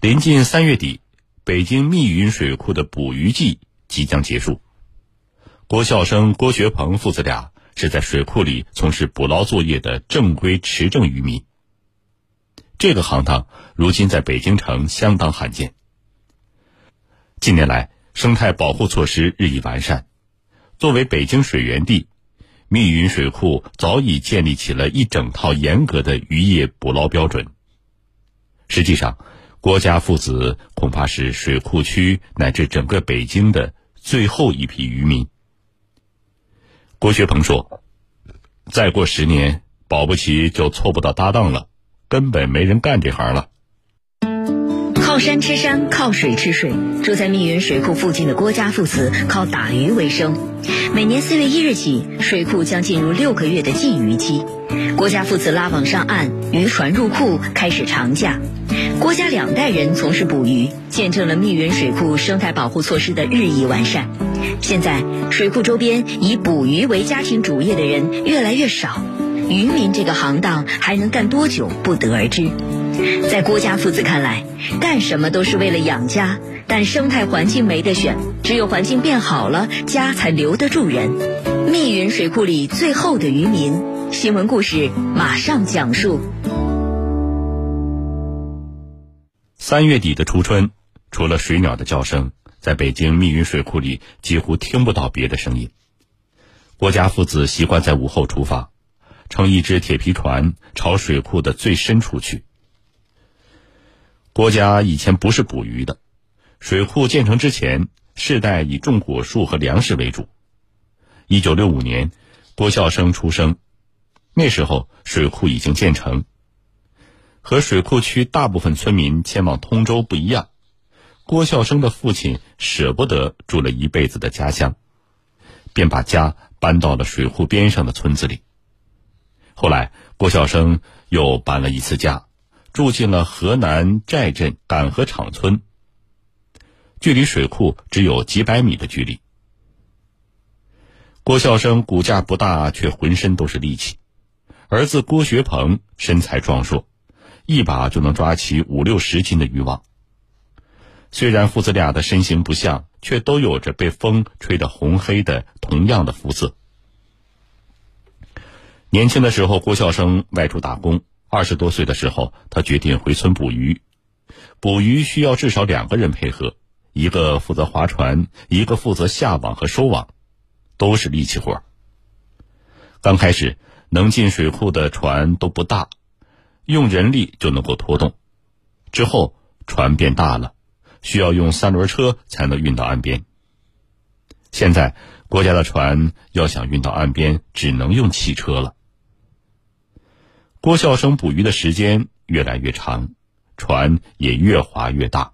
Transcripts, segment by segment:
临近三月底，北京密云水库的捕鱼季即将结束。郭孝生、郭学鹏父子俩是在水库里从事捕捞作业的正规持证渔民。这个行当如今在北京城相当罕见。近年来，生态保护措施日益完善，作为北京水源地，密云水库早已建立起了一整套严格的渔业捕捞标准。实际上，郭家父子恐怕是水库区乃至整个北京的最后一批渔民。郭学鹏说：“再过十年，保不齐就凑不到搭档了，根本没人干这行了。”靠山吃山，靠水吃水。住在密云水库附近的郭家父子靠打鱼为生。每年四月一日起，水库将进入六个月的禁渔期。郭家父子拉网上岸，渔船入库，开始长假。郭家两代人从事捕鱼，见证了密云水库生态保护措施的日益完善。现在，水库周边以捕鱼为家庭主业的人越来越少，渔民这个行当还能干多久，不得而知。在郭家父子看来，干什么都是为了养家，但生态环境没得选，只有环境变好了，家才留得住人。密云水库里最后的渔民，新闻故事马上讲述。三月底的初春，除了水鸟的叫声，在北京密云水库里几乎听不到别的声音。郭家父子习惯在午后出发，乘一只铁皮船朝水库的最深处去。郭家以前不是捕鱼的，水库建成之前，世代以种果树和粮食为主。一九六五年，郭孝生出生，那时候水库已经建成。和水库区大部分村民迁往通州不一样，郭孝生的父亲舍不得住了一辈子的家乡，便把家搬到了水库边上的村子里。后来，郭孝生又搬了一次家。住进了河南寨镇赶河场村，距离水库只有几百米的距离。郭孝生骨架不大，却浑身都是力气。儿子郭学鹏身材壮硕，一把就能抓起五六十斤的渔网。虽然父子俩的身形不像，却都有着被风吹得红黑的同样的肤色。年轻的时候，郭孝生外出打工。二十多岁的时候，他决定回村捕鱼。捕鱼需要至少两个人配合，一个负责划船，一个负责下网和收网，都是力气活。刚开始能进水库的船都不大，用人力就能够拖动。之后船变大了，需要用三轮车才能运到岸边。现在国家的船要想运到岸边，只能用汽车了。郭孝生捕鱼的时间越来越长，船也越划越大，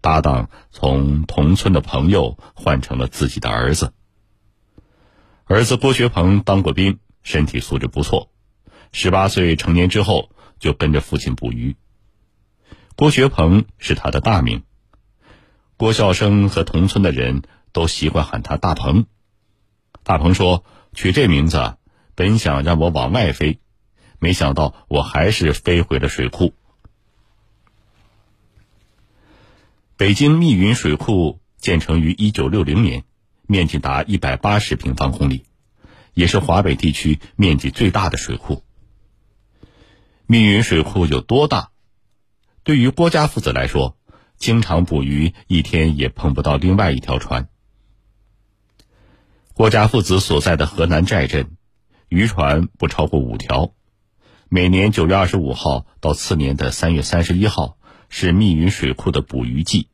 搭档从同村的朋友换成了自己的儿子。儿子郭学鹏当过兵，身体素质不错，十八岁成年之后就跟着父亲捕鱼。郭学鹏是他的大名，郭孝生和同村的人都习惯喊他大鹏。大鹏说：“取这名字，本想让我往外飞。”没想到我还是飞回了水库。北京密云水库建成于一九六零年，面积达一百八十平方公里，也是华北地区面积最大的水库。密云水库有多大？对于郭家父子来说，经常捕鱼，一天也碰不到另外一条船。郭家父子所在的河南寨镇，渔船不超过五条。每年九月二十五号到次年的三月三十一号是密云水库的捕鱼季，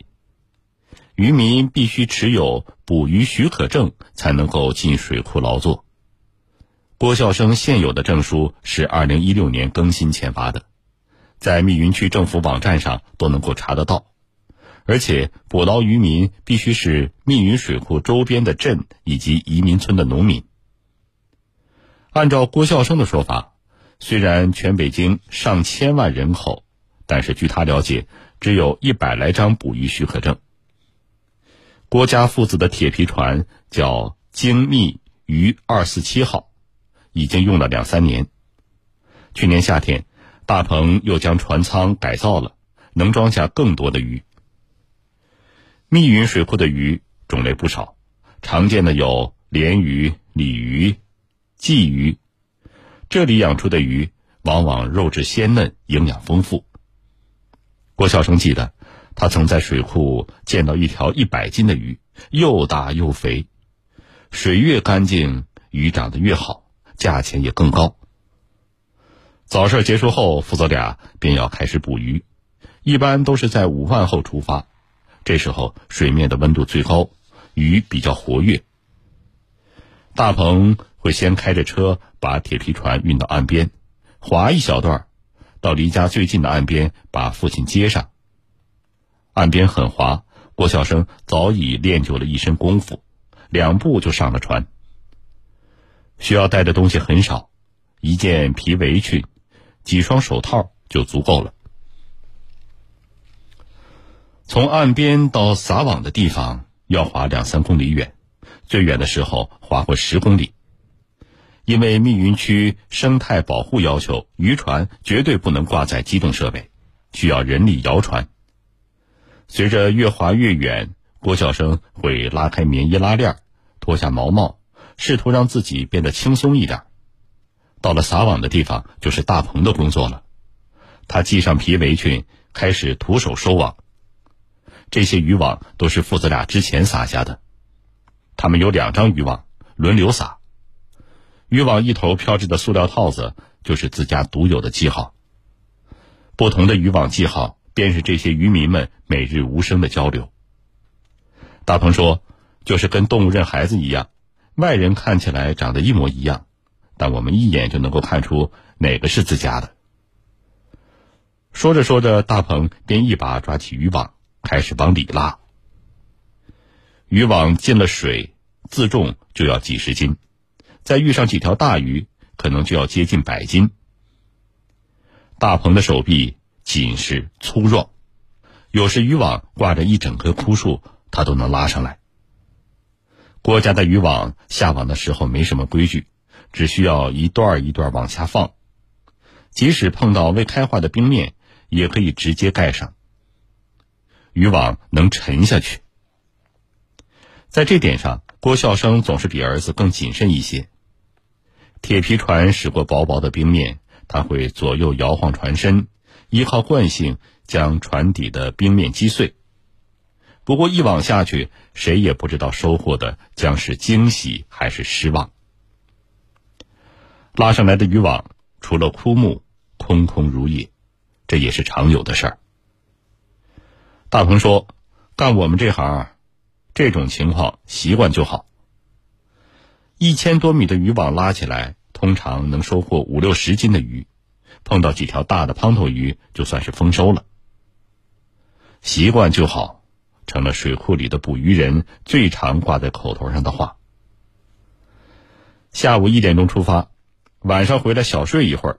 渔民必须持有捕鱼许可证才能够进水库劳作。郭孝生现有的证书是二零一六年更新签发的，在密云区政府网站上都能够查得到。而且捕捞渔民必须是密云水库周边的镇以及移民村的农民。按照郭孝生的说法。虽然全北京上千万人口，但是据他了解，只有一百来张捕鱼许可证。郭家父子的铁皮船叫“精密鱼二四七号”，已经用了两三年。去年夏天，大鹏又将船舱改造了，能装下更多的鱼。密云水库的鱼种类不少，常见的有鲢鱼、鲤鱼、鲫鱼。这里养出的鱼往往肉质鲜嫩，营养丰富。郭晓生记得，他曾在水库见到一条一百斤的鱼，又大又肥。水越干净，鱼长得越好，价钱也更高。早市结束后，父子俩便要开始捕鱼，一般都是在午饭后出发。这时候水面的温度最高，鱼比较活跃。大鹏会先开着车把铁皮船运到岸边，划一小段，到离家最近的岸边把父亲接上。岸边很滑，郭晓生早已练就了一身功夫，两步就上了船。需要带的东西很少，一件皮围裙，几双手套就足够了。从岸边到撒网的地方要划两三公里远，最远的时候划过十公里。因为密云区生态保护要求，渔船绝对不能挂载机动设备，需要人力摇船。随着越划越远，郭晓生会拉开棉衣拉链，脱下毛帽，试图让自己变得轻松一点。到了撒网的地方，就是大鹏的工作了。他系上皮围裙，开始徒手收网。这些渔网都是父子俩之前撒下的，他们有两张渔网轮流撒，渔网一头飘着的塑料套子就是自家独有的记号。不同的渔网记号，便是这些渔民们每日无声的交流。大鹏说：“就是跟动物认孩子一样，外人看起来长得一模一样，但我们一眼就能够看出哪个是自家的。”说着说着，大鹏便一把抓起渔网。开始往里拉，渔网进了水，自重就要几十斤，再遇上几条大鱼，可能就要接近百斤。大鹏的手臂紧实粗壮，有时渔网挂着一整棵枯树，他都能拉上来。郭家的渔网下网的时候没什么规矩，只需要一段一段往下放，即使碰到未开化的冰面，也可以直接盖上。渔网能沉下去，在这点上，郭孝生总是比儿子更谨慎一些。铁皮船驶过薄薄的冰面，他会左右摇晃船身，依靠惯性将船底的冰面击碎。不过一网下去，谁也不知道收获的将是惊喜还是失望。拉上来的渔网除了枯木，空空如也，这也是常有的事儿。大鹏说：“干我们这行，这种情况习惯就好。一千多米的渔网拉起来，通常能收获五六十斤的鱼，碰到几条大的胖头鱼，就算是丰收了。习惯就好，成了水库里的捕鱼人最常挂在口头上的话。下午一点钟出发，晚上回来小睡一会儿，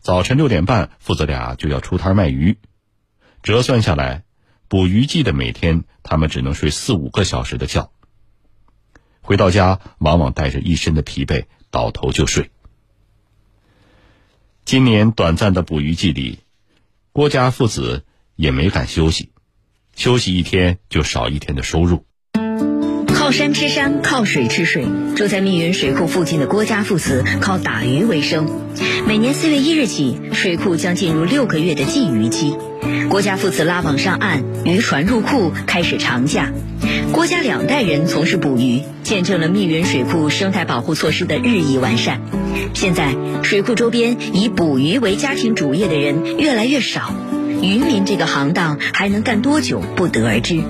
早晨六点半，父子俩就要出摊卖鱼，折算下来。”捕鱼季的每天，他们只能睡四五个小时的觉。回到家，往往带着一身的疲惫，倒头就睡。今年短暂的捕鱼季里，郭家父子也没敢休息，休息一天就少一天的收入。靠山吃山，靠水吃水。住在密云水库附近的郭家父子靠打鱼为生。每年四月一日起，水库将进入六个月的禁渔期。郭家父子拉网上岸，渔船入库，开始长假。郭家两代人从事捕鱼，见证了密云水库生态保护措施的日益完善。现在，水库周边以捕鱼为家庭主业的人越来越少，渔民这个行当还能干多久，不得而知。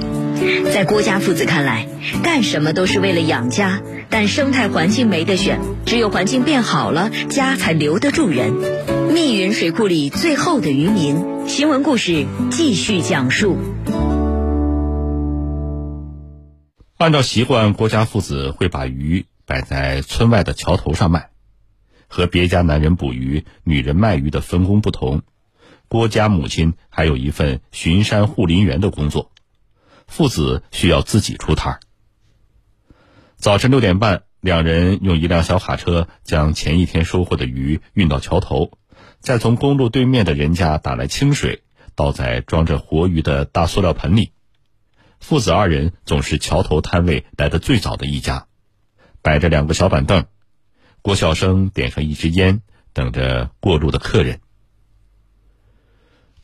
在郭家父子看来，干什么都是为了养家，但生态环境没得选，只有环境变好了，家才留得住人。密云水库里最后的渔民，新闻故事继续讲述。按照习惯，郭家父子会把鱼摆在村外的桥头上卖。和别家男人捕鱼、女人卖鱼的分工不同，郭家母亲还有一份巡山护林员的工作。父子需要自己出摊儿。早晨六点半，两人用一辆小卡车将前一天收获的鱼运到桥头，再从公路对面的人家打来清水，倒在装着活鱼的大塑料盆里。父子二人总是桥头摊位来的最早的一家，摆着两个小板凳。郭孝生点上一支烟，等着过路的客人。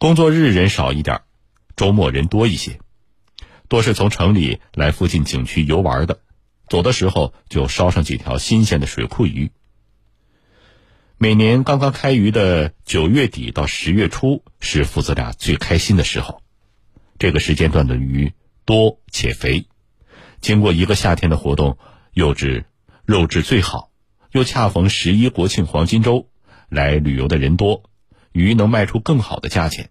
工作日人少一点，周末人多一些，多是从城里来附近景区游玩的，走的时候就捎上几条新鲜的水库鱼。每年刚刚开鱼的九月底到十月初是父子俩最开心的时候，这个时间段的鱼多且肥，经过一个夏天的活动，肉质肉质最好，又恰逢十一国庆黄金周，来旅游的人多，鱼能卖出更好的价钱。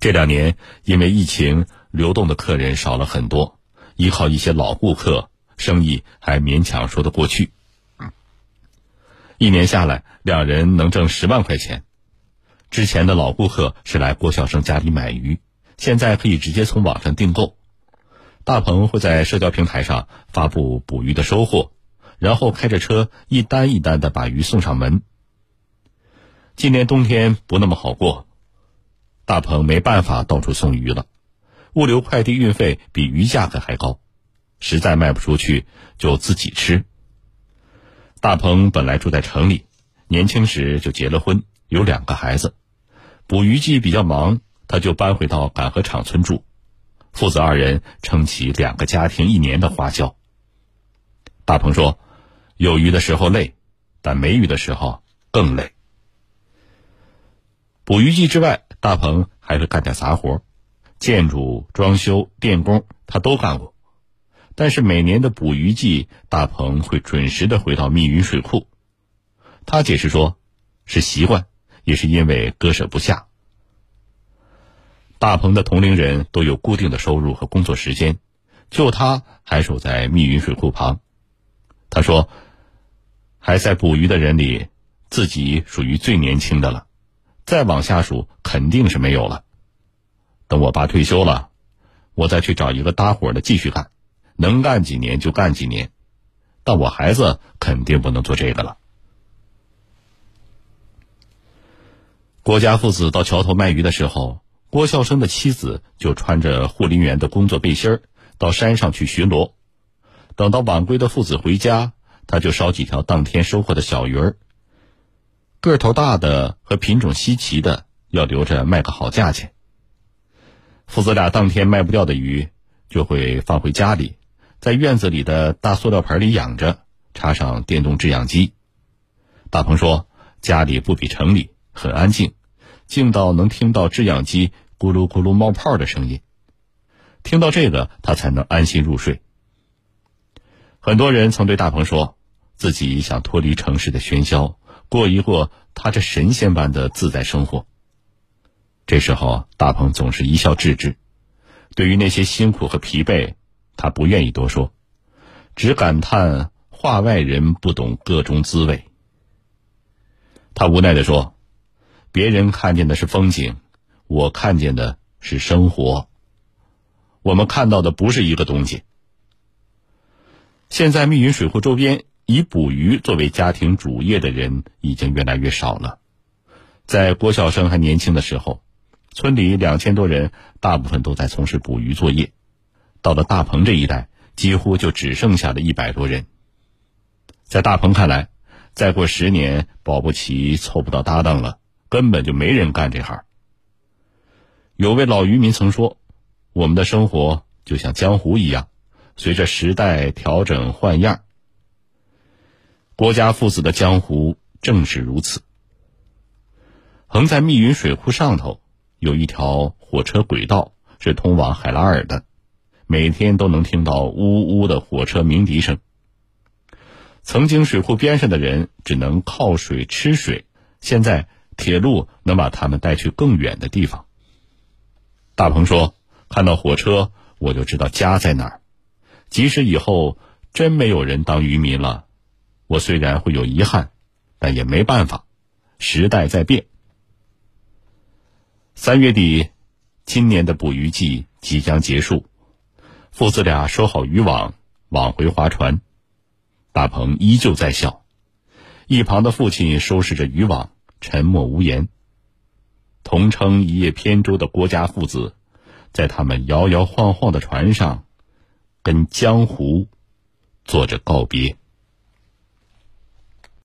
这两年因为疫情，流动的客人少了很多，依靠一些老顾客，生意还勉强说得过去。一年下来，两人能挣十万块钱。之前的老顾客是来郭晓生家里买鱼，现在可以直接从网上订购。大鹏会在社交平台上发布捕鱼的收获，然后开着车一单一单的把鱼送上门。今年冬天不那么好过，大鹏没办法到处送鱼了，物流快递运费比鱼价格还高，实在卖不出去就自己吃。大鹏本来住在城里，年轻时就结了婚，有两个孩子。捕鱼季比较忙，他就搬回到赶河场村住。父子二人撑起两个家庭一年的花销。大鹏说：“有鱼的时候累，但没鱼的时候更累。”捕鱼季之外，大鹏还会干点杂活，建筑、装修、电工，他都干过。但是每年的捕鱼季，大鹏会准时的回到密云水库。他解释说，是习惯，也是因为割舍不下。大鹏的同龄人都有固定的收入和工作时间，就他还守在密云水库旁。他说，还在捕鱼的人里，自己属于最年轻的了，再往下数肯定是没有了。等我爸退休了，我再去找一个搭伙的继续干。能干几年就干几年，但我孩子肯定不能做这个了。郭家父子到桥头卖鱼的时候，郭孝生的妻子就穿着护林员的工作背心儿到山上去巡逻。等到晚归的父子回家，他就烧几条当天收获的小鱼儿，个头大的和品种稀奇的要留着卖个好价钱。父子俩当天卖不掉的鱼，就会放回家里。在院子里的大塑料盆里养着，插上电动制氧机。大鹏说：“家里不比城里，很安静，静到能听到制氧机咕噜咕噜冒泡的声音。听到这个，他才能安心入睡。”很多人曾对大鹏说，自己想脱离城市的喧嚣，过一过他这神仙般的自在生活。这时候，大鹏总是一笑置之。对于那些辛苦和疲惫。他不愿意多说，只感叹话外人不懂个中滋味。他无奈的说：“别人看见的是风景，我看见的是生活。我们看到的不是一个东西。”现在密云水库周边以捕鱼作为家庭主业的人已经越来越少了。在郭晓生还年轻的时候，村里两千多人，大部分都在从事捕鱼作业。到了大鹏这一代，几乎就只剩下了一百多人。在大鹏看来，再过十年，保不齐凑不到搭档了，根本就没人干这行。有位老渔民曾说：“我们的生活就像江湖一样，随着时代调整换样。”郭家父子的江湖正是如此。横在密云水库上头，有一条火车轨道，是通往海拉尔的。每天都能听到呜呜的火车鸣笛声。曾经水库边上的人只能靠水吃水，现在铁路能把他们带去更远的地方。大鹏说：“看到火车，我就知道家在哪儿。即使以后真没有人当渔民了，我虽然会有遗憾，但也没办法。时代在变。三月底，今年的捕鱼季即将结束。”父子俩收好渔网，往回划船。大鹏依旧在笑，一旁的父亲收拾着渔网，沉默无言。同称一叶扁舟的郭家父子，在他们摇摇晃晃的船上，跟江湖做着告别。